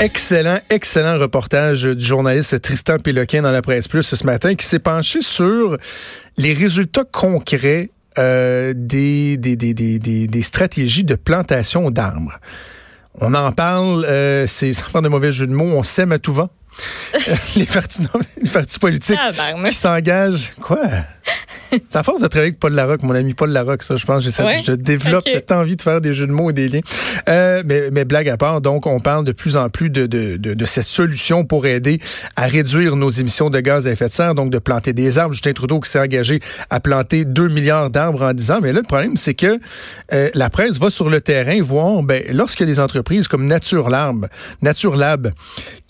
Excellent, excellent reportage du journaliste Tristan Péloquin dans la presse plus ce matin qui s'est penché sur les résultats concrets euh, des, des, des, des, stratégies de plantation d'arbres. On en parle, euh, c'est sans faire de mauvais jeu de mots, on sème à tout vent. les, partis, les partis politiques qui s'engagent. Quoi? C'est à force de travailler avec Paul Larocque, mon ami Paul Larocque, ça, je pense. Je développe cette envie de faire des jeux de mots et des liens. Euh, mais, mais, blague à part, donc, on parle de plus en plus de, de, de, de, cette solution pour aider à réduire nos émissions de gaz à effet de serre, donc de planter des arbres. Justin Trudeau qui s'est engagé à planter 2 milliards d'arbres en 10 ans. Mais là, le problème, c'est que euh, la presse va sur le terrain voir, ben, a des entreprises comme Nature Lab, Nature Lab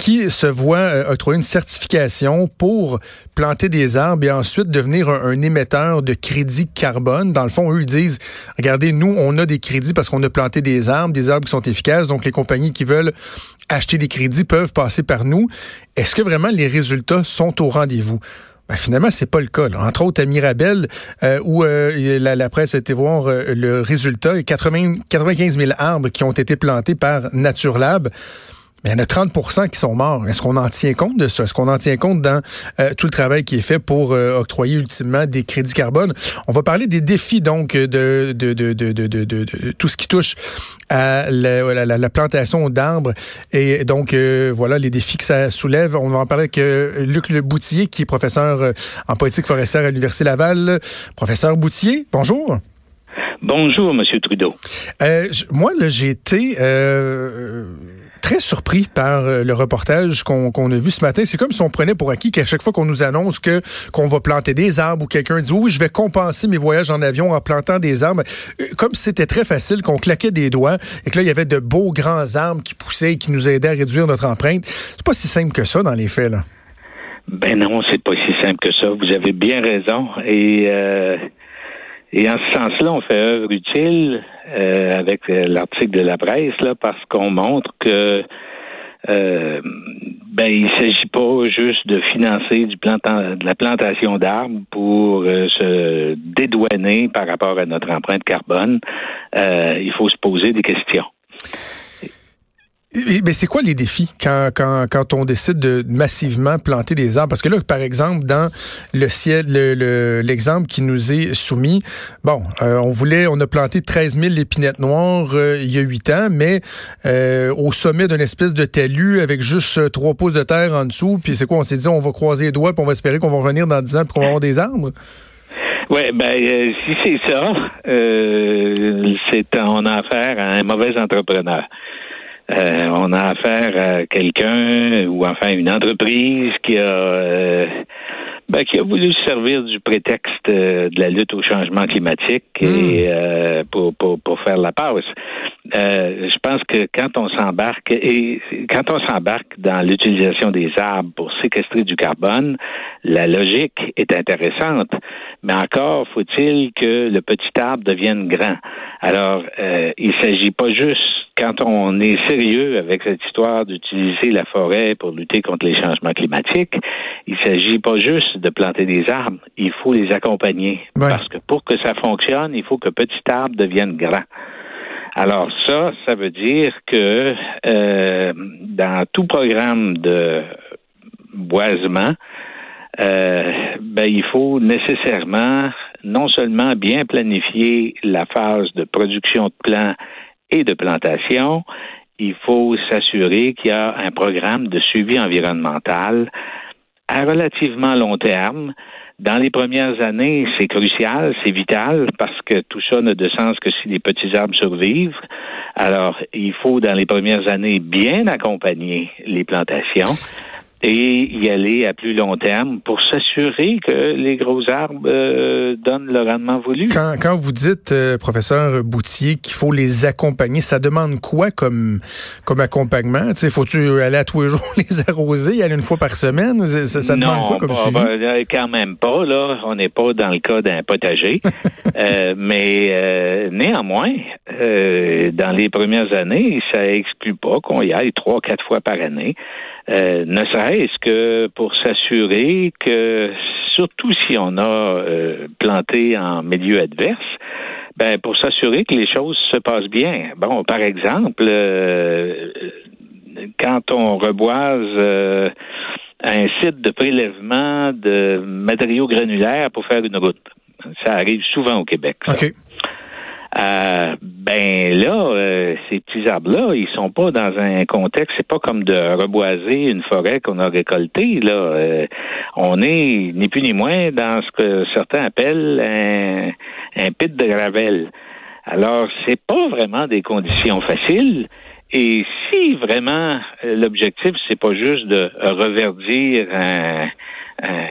qui se voient euh, octroyer une certification pour planter des arbres et ensuite devenir un, émetteur de crédit carbone. Dans le fond, eux, ils disent, regardez, nous, on a des crédits parce qu'on a planté des arbres, des arbres qui sont efficaces. Donc, les compagnies qui veulent acheter des crédits peuvent passer par nous. Est-ce que vraiment les résultats sont au rendez-vous? Ben, finalement, c'est pas le cas. Entre autres, à Mirabel, euh, où euh, la, presse a été voir euh, le résultat, 80, 95 000 arbres qui ont été plantés par Naturelab. Mais il y en a 30% qui sont morts. Est-ce qu'on en tient compte de ça? Est-ce qu'on en tient compte dans euh, tout le travail qui est fait pour euh, octroyer ultimement des crédits carbone? On va parler des défis, donc, de, de, de, de, de, tout ce qui touche à la, la, plantation d'arbres. Et donc, euh, voilà les défis que ça soulève. On va en parler avec Luc Le Boutier, qui est professeur en politique forestière à l'Université Laval. Professeur Boutier, bonjour. Bonjour, M. Trudeau. moi, j'ai été très surpris par euh, le reportage qu'on a vu ce matin. C'est comme si on prenait pour acquis qu'à chaque fois qu'on nous annonce que qu'on va planter des arbres ou quelqu'un dit oui, je vais compenser mes voyages en avion en plantant des arbres, euh, comme si c'était très facile, qu'on claquait des doigts et que là il y avait de beaux grands arbres qui poussaient et qui nous aidaient à réduire notre empreinte. C'est pas si simple que ça dans les faits là. Ben non, c'est pas si simple que ça. Vous avez bien raison et euh, et en ce sens-là, on fait œuvre utile euh, avec euh, l'article de la presse, là, parce qu'on montre que euh, ben il s'agit pas juste de financer du plantant, de la plantation d'arbres pour euh, se dédouaner par rapport à notre empreinte carbone. il faut se poser des questions. Mais c'est quoi les défis quand, quand, quand on décide de massivement planter des arbres? Parce que là, par exemple, dans le ciel, l'exemple qui nous est soumis, bon, euh, on voulait, on a planté 13 000 épinettes noires euh, il y a huit ans, mais euh, au sommet d'une espèce de talus avec juste trois pouces de terre en dessous. Puis c'est quoi? On s'est dit, on va croiser les doigts, puis on va espérer qu'on va revenir dans 10 ans, puis qu'on va avoir des arbres? Oui, ben si c'est ça, c'est on a affaire à un mauvais entrepreneur. Euh, on a affaire à quelqu'un ou enfin une entreprise qui a euh, ben, qui a voulu se servir du prétexte euh, de la lutte au changement climatique et hmm. pour, pour, pour faire la pause. je pense que quand on s'embarque et quand on s'embarque dans l'utilisation des arbres pour séquestrer du carbone, la logique est intéressante, mais encore faut-il que le petit arbre devienne grand. Alors, il s'agit pas juste quand on est sérieux avec cette histoire d'utiliser la forêt pour lutter contre les changements climatiques, il s'agit pas juste de planter des arbres, il faut les accompagner. Parce que pour que ça fonctionne, il faut que petit arbre devienne grand. Alors ça, ça veut dire que euh, dans tout programme de boisement, euh, ben, il faut nécessairement non seulement bien planifier la phase de production de plants et de plantation, il faut s'assurer qu'il y a un programme de suivi environnemental à relativement long terme. Dans les premières années, c'est crucial, c'est vital, parce que tout ça n'a de sens que si les petits arbres survivent. Alors, il faut, dans les premières années, bien accompagner les plantations et y aller à plus long terme pour s'assurer que les gros arbres euh, donnent le rendement voulu. Quand, quand vous dites, euh, professeur Boutier, qu'il faut les accompagner, ça demande quoi comme, comme accompagnement? Faut-tu aller à tous les jours les arroser, y aller une fois par semaine? Ça, demande quoi comme suivi? Ben, quand même pas, là. On n'est pas dans le cas d'un potager. euh, mais néanmoins, dans les premières années, ça exclut pas qu'on y aille trois, quatre fois par année. ne serait est-ce que pour s'assurer que, surtout si on a euh, planté en milieu adverse, ben pour s'assurer que les choses se passent bien. Bon, par exemple, euh, quand on reboise un site de prélèvement de matériaux granulaires pour faire une route. Ça arrive souvent au Québec. Euh, ben là, euh, ces petits arbres-là, ils sont pas dans un contexte, c'est pas comme de reboiser une forêt qu'on a récoltée. Là, euh, on est ni plus ni moins dans ce que certains appellent un, un pit de gravel. Alors, c'est pas vraiment des conditions faciles. Et si vraiment l'objectif, c'est pas juste de reverdir un, un,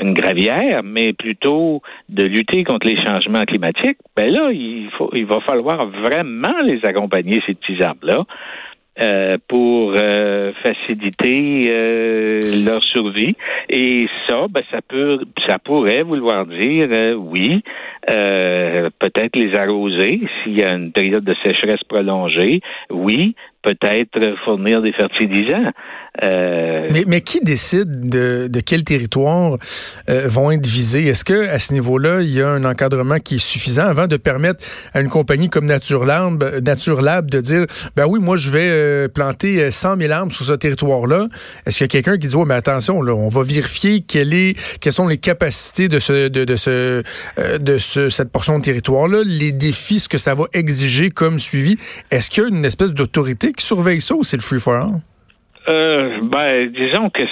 une gravière, mais plutôt de lutter contre les changements climatiques, ben là, il, faut, il va falloir vraiment les accompagner, ces petits arbres-là. Euh, pour euh, faciliter euh, leur survie. Et ça, ben, ça peut, ça pourrait vouloir dire, oui, peut-être les arroser s'il y a une période de sécheresse prolongée. Oui, peut-être fournir des fertilisants. Euh, mais, qui décide de, de quel territoire euh, vont être visés? Est-ce que à ce niveau-là, il y a un encadrement qui est suffisant avant de permettre à une compagnie comme Nature Lab, Nature Lab de dire, ben oui, moi je vais euh, planter 100 000 arbres sur ce territoire-là. Est-ce qu'il y a quelqu'un qui dit, oh, mais attention, on va vérifier quelles sont les capacités de ce, de, de ce, de ce, cette portion de territoire-là, les défis, ce que ça va exiger comme suivi? Est-ce qu'il y a une espèce d'autorité qui surveille ça ou c'est le free for all? Euh, ben, disons que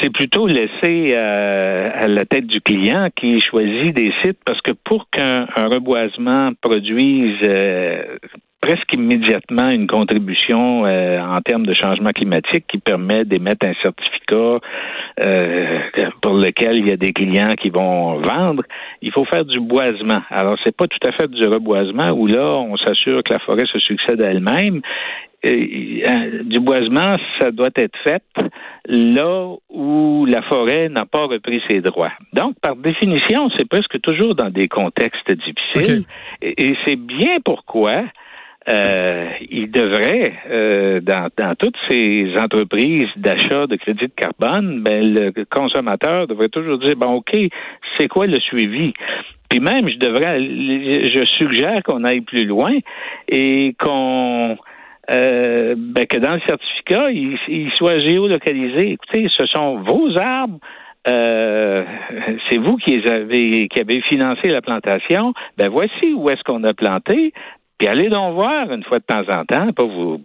c'est plutôt laissé à la tête du client qui choisit des sites parce que pour qu'un reboisement produise euh, presque immédiatement une contribution euh, en termes de changement climatique qui permet d'émettre un certificat euh, pour lequel il y a des clients qui vont vendre. Il faut faire du boisement. Alors, c'est pas tout à fait du reboisement où là, on s'assure que la forêt se succède à elle-même. Euh, du boisement, ça doit être fait là où la forêt n'a pas repris ses droits. Donc, par définition, c'est presque toujours dans des contextes difficiles. et c'est bien pourquoi euh, il devrait, euh, dans, dans, toutes ces entreprises d'achat de crédit de carbone, ben, le consommateur devrait toujours dire, bon, OK, c'est quoi le suivi? Puis même, je devrais, je suggère qu'on aille plus loin et qu'on euh, ben, que dans le certificat, il, il soit géolocalisé. Écoutez, ce sont vos arbres. Euh, c'est vous qui avez qui avez financé la plantation. Ben voici où est-ce qu'on a planté. Puis allez donc voir une fois de temps en temps, pour vous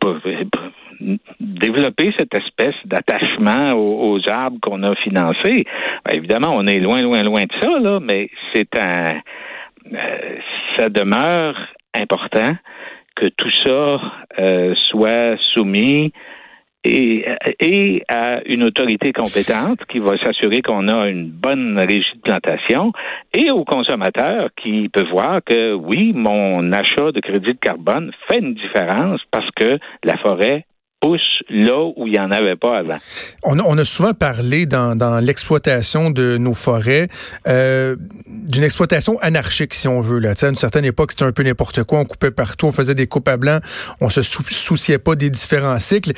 développer cette espèce d'attachement aux, arbres qu'on a financés. Ben, évidemment, on est loin, loin, loin de ça, là, mais c'est un euh, ça demeure important que tout ça euh, soit soumis et, et à une autorité compétente qui va s'assurer qu'on a une bonne régie de plantation et aux consommateurs qui peuvent voir que oui, mon achat de crédit de carbone fait une différence parce que la forêt pousse là où il n'y en avait pas avant. On a, on a souvent parlé dans, dans l'exploitation de nos forêts euh, d'une exploitation anarchique, si on veut. Là. à une certaine époque, c'était un peu n'importe quoi. On coupait partout, on faisait des coupes à blanc, on se souciait pas des différents cycles.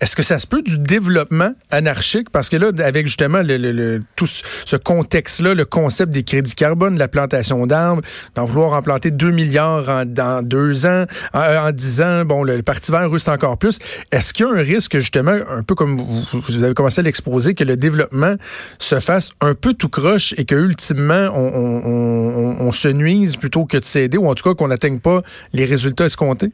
Est-ce que ça se peut du développement anarchique? Parce que là, avec justement le, tout ce contexte-là, le concept des crédits carbone, la plantation d'arbres, d'en vouloir en planter 2 milliards en, dans deux ans, en, dix ans, bon, le, Parti vert russe encore plus. Est-ce est-ce qu'il y a un risque, justement, un peu comme vous, avez commencé à l'exposer, que le développement se fasse un peu tout croche et que ultimement on, se nuise plutôt que de s'aider, ou en tout cas qu'on n'atteigne pas les résultats escomptés?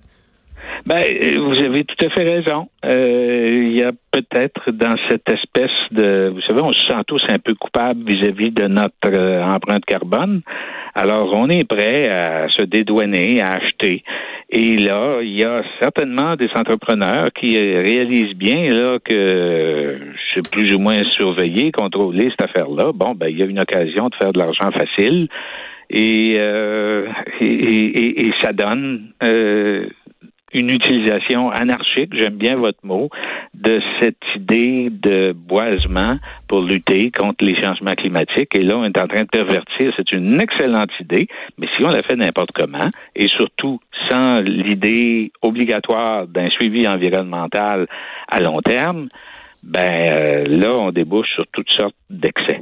Ben, vous avez tout à fait raison. Euh, il y a peut-être dans cette espèce de, vous savez, on se sent tous un peu coupable vis-à-vis de notre euh, empreinte carbone. Alors, on est prêt à se dédouaner, à acheter. Et là, il y a certainement des entrepreneurs qui réalisent bien là que c'est plus ou moins surveiller, contrôler cette affaire-là. Bon, ben il y a une occasion de faire de l'argent facile et, euh, et, et, ça donne euh, une utilisation anarchique, j'aime bien votre mot, de cette idée de boisement pour lutter contre les changements climatiques. Et là, on est en train de pervertir. C'est une excellente idée, mais si on la fait n'importe comment, et surtout sans l'idée obligatoire d'un suivi environnemental à long terme, ben euh, là, on débouche sur toutes sortes d'excès.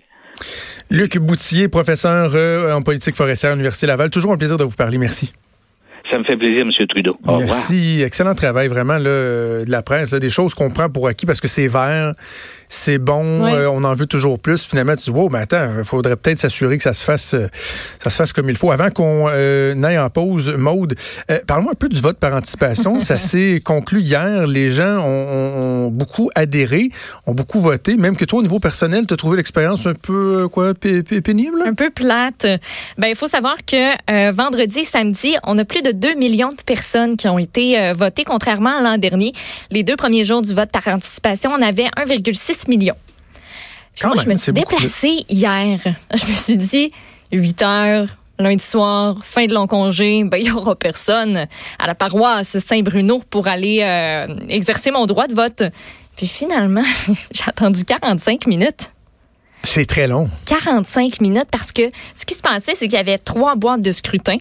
Luc Boutier, professeur euh, en politique forestière à l'Université Laval. Toujours un plaisir de vous parler. Merci. Ça me fait plaisir, M. Trudeau. Au Merci. Excellent travail, vraiment, là, de la presse. des choses qu'on prend pour acquis parce que c'est vert, c'est bon, euh, on en veut toujours plus. Finalement, tu dis, wow, mais attends, il faudrait peut-être s'assurer que ça se fasse euh, ça se fasse comme il faut. Avant qu'on euh, aille en pause, Maude, parle-moi un peu du vote par anticipation. ça s'est conclu hier. Les gens ont, beaucoup adhéré, ont beaucoup voté. Même que toi, au niveau personnel, tu as trouvé l'expérience un peu quoi pénible? Un peu plate. Ben, il faut savoir que vendredi et samedi, on a plus de 2 millions de personnes qui ont été votées, contrairement à l'an dernier. Les deux premiers jours du vote par anticipation, on avait 1,6 millions. moi, je me suis déplacée hier. Je me suis dit, 8 heures, lundi soir, fin de long congé, ben, il n'y aura personne à la paroisse Saint-Bruno pour aller euh, exercer mon droit de vote. Puis finalement, j'ai attendu 45 minutes. C'est très long. 45 minutes parce que ce qui se passait, c'est qu'il y avait trois boîtes de scrutin.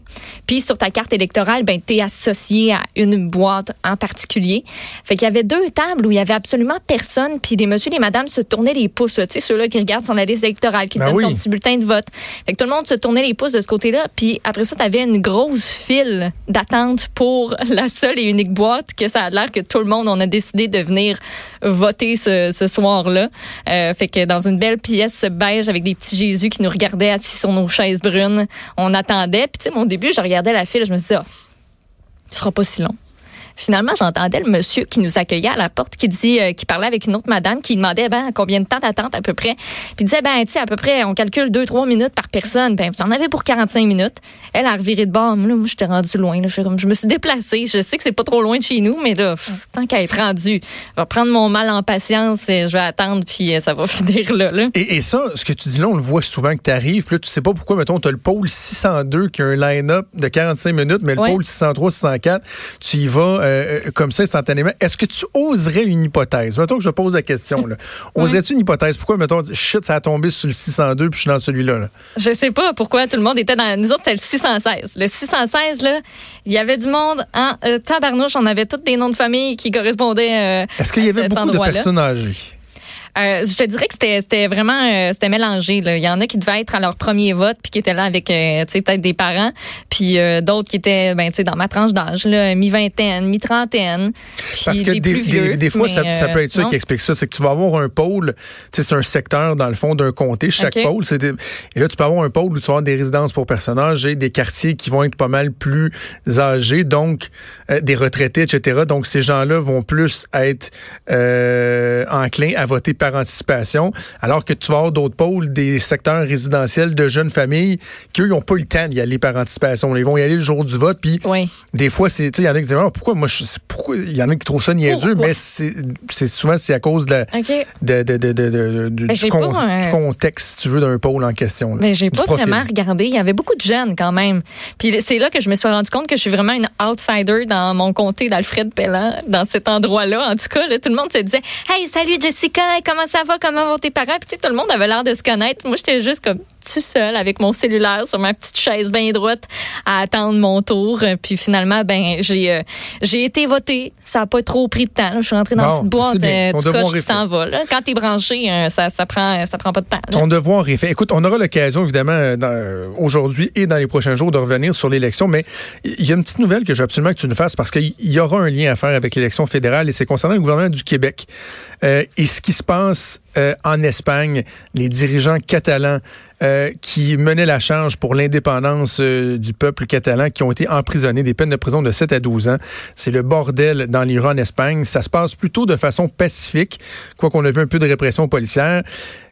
Puis sur ta carte électorale, ben, tu es associé à une boîte en particulier. Fait qu'il y avait deux tables où il y avait absolument personne. Puis les messieurs et les madames se tournaient les pouces. Tu sais, ceux-là qui regardent sur la liste électorale, qui ben donnent ton petit bulletin de vote. Fait que tout le monde se tournait les pouces de ce côté-là. Puis après ça, tu avais une grosse file d'attente pour la seule et unique boîte que ça a l'air que tout le monde, on a décidé de venir voter ce, ce soir-là. Euh, fait que dans une belle pièce beige avec des petits Jésus qui nous regardaient assis sur nos chaises brunes. On attendait. Puis, tu sais, mon début, je regardais la file, je me disais, oh, ce sera pas si long. Finalement, j'entendais le monsieur qui nous accueillait à la porte qui dit, euh, qui parlait avec une autre madame qui demandait ben, combien de temps d'attente à peu près. Puis il disait ben tu sais à peu près on calcule 2-3 minutes par personne. Ben vous en avez pour 45 minutes. Elle a reviré de bord. Là, moi j'étais rendu loin. Là. Je, je, me suis déplacée. Je sais que c'est pas trop loin de chez nous, mais là tant qu'à être rendu, je vais prendre mon mal en patience et je vais attendre puis euh, ça va finir là. là. Et, ça, ce que tu dis là, on le voit souvent que tu arrives. Puis là tu sais pas pourquoi mettons tu as le pôle 602 qui a un line-up de 45 minutes, mais le pôle 603 604 tu y vas euh, comme ça instantanément. Est-ce que tu oserais une hypothèse? Mettons que je pose la question. Là. Oserais-tu une hypothèse? Pourquoi, mettons, shit, ça a tombé sur le 602 puis je suis dans celui-là? Là? Je sais pas pourquoi tout le monde était dans. Nous autres, c'était le 616. Le 616, là, il y avait du monde en euh, tabarnouche. On avait tous des noms de famille qui correspondaient. Euh, Est-ce qu'il y avait beaucoup de personnes âgées? Euh, je te dirais que c'était vraiment euh, c'était mélangé. Là. Il y en a qui devaient être à leur premier vote puis qui étaient là avec euh, peut-être des parents, puis d'autres qui étaient ben, dans ma tranche d'âge, mi-vingtaine, mi-trentaine. Parce que des, des, fois, ça, ça, peut être ça qui explique ça. C'est que tu vas avoir un pôle, c'est un secteur dans le fond d'un comté, chaque pôle. Des, et là, tu peux avoir un pôle où tu vas avoir des résidences pour personnes âgées, des quartiers qui vont être pas mal plus âgés, donc des retraités, etc. Donc, ces gens-là vont plus être enclins à voter par anticipation, alors que tu vas avoir d'autres pôles, des secteurs résidentiels de jeunes familles qui, eux, n'ont pas eu le temps d'y aller par anticipation. Ils vont y aller le jour du vote, puis des fois, c'est, il y en a qui disent, ah, pourquoi moi, je, pourquoi, il y en a qui trouvent ça niaiseux, mais c'est souvent, c'est à cause de, de, de, de, du, ben, contexte, si tu veux, d'un pôle en question. Mais ben, j'ai pas vraiment regardé. Il y avait beaucoup de jeunes quand même. Puis c'est là que je me suis rendu compte que je suis vraiment une outsider dans mon comté d'Alfred Pellan, dans cet endroit-là. En tout cas, tout le monde se disait, hey, salut Jessica, comment ça va, comment vont tes parents? Puis, tout le monde avait l'air de se connaître. Moi, j'étais juste comme tout seul avec mon cellulaire sur ma petite chaise bien droite à attendre mon tour. Puis finalement, ben j'ai euh, j'ai été voté. Ça n'a pas trop pris de temps. Je suis rentrée dans une petite boîte. Euh, du cas, tu t'en vas. Quand tu es branché, euh, ça, ça, prend, ça prend pas de temps. Ton devoir est fait. Écoute, on aura l'occasion, évidemment, aujourd'hui et dans les prochains jours, de revenir sur l'élection. Mais il y a une petite nouvelle que je veux absolument que tu nous fasses parce qu'il y aura un lien à faire avec l'élection fédérale et c'est concernant le gouvernement du Québec. Et ce qui se passe en Espagne, les dirigeants catalans euh, qui menaient la charge pour l'indépendance euh, du peuple catalan, qui ont été emprisonnés, des peines de prison de 7 à 12 ans. C'est le bordel dans l'Iran, en Espagne. Ça se passe plutôt de façon pacifique, quoi qu'on ait vu un peu de répression policière.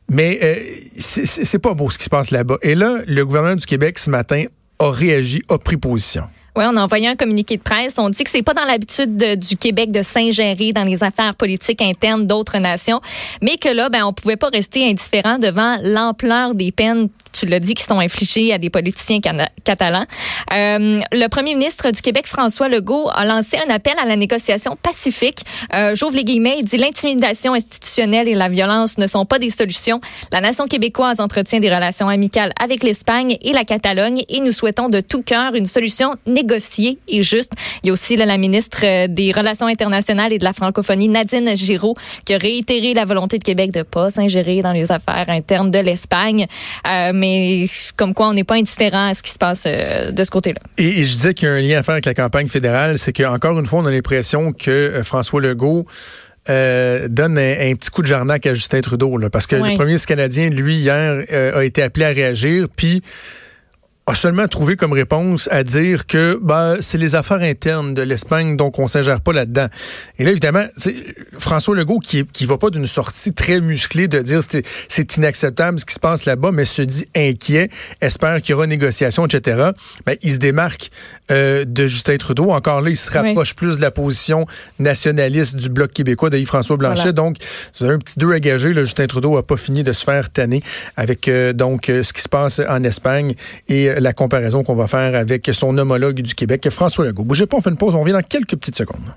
Mais euh, c'est pas beau ce qui se passe là-bas. Et là, le gouvernement du Québec, ce matin, a réagi, a pris position. Oui, on a envoyé un communiqué de presse. On dit que c'est pas dans l'habitude du Québec de s'ingérer dans les affaires politiques internes d'autres nations, mais que là, ben, on pouvait pas rester indifférent devant l'ampleur des peines, tu l'as dit, qui sont infligées à des politiciens catalans. Euh, le premier ministre du Québec, François Legault, a lancé un appel à la négociation pacifique. Euh, J'ouvre les guillemets. Il dit l'intimidation institutionnelle et la violence ne sont pas des solutions. La nation québécoise entretient des relations amicales avec l'Espagne et la Catalogne et nous souhaitons de tout cœur une solution négocié et juste. Il y a aussi la ministre euh, des Relations internationales et de la francophonie, Nadine Giraud, qui a réitéré la volonté de Québec de pas s'ingérer dans les affaires internes de l'Espagne. Euh, mais comme quoi, on n'est pas indifférent à ce qui se passe euh, de ce côté-là. Et, je disais qu'il y a un lien à faire avec la campagne fédérale, c'est qu'encore une fois, on a l'impression que François Legault donne un, petit coup de jarnac à Justin Trudeau, parce que le premier Canadien, lui, hier, a été appelé à réagir, puis a seulement trouvé comme réponse à dire que bah, c'est les affaires internes de l'Espagne, donc on ne s'ingère pas là-dedans. Et là, évidemment, François Legault, qui ne va pas d'une sortie très musclée de dire c'est inacceptable ce qui se passe là-bas, mais se dit inquiet, espère qu'il y aura négociation, etc., ben, il se démarque euh, de Justin Trudeau. Encore là, il se rapproche plus de la position nationaliste du Bloc québécois de Yves-François Blanchet. Donc, c'est un petit deux à gager. Justin Trudeau n'a pas fini de se faire tanner avec euh, donc euh, ce qui se passe en Espagne et la comparaison qu'on va faire avec son homologue du Québec, François Legault. Bougez pas, on fait une pause, on revient dans quelques petites secondes.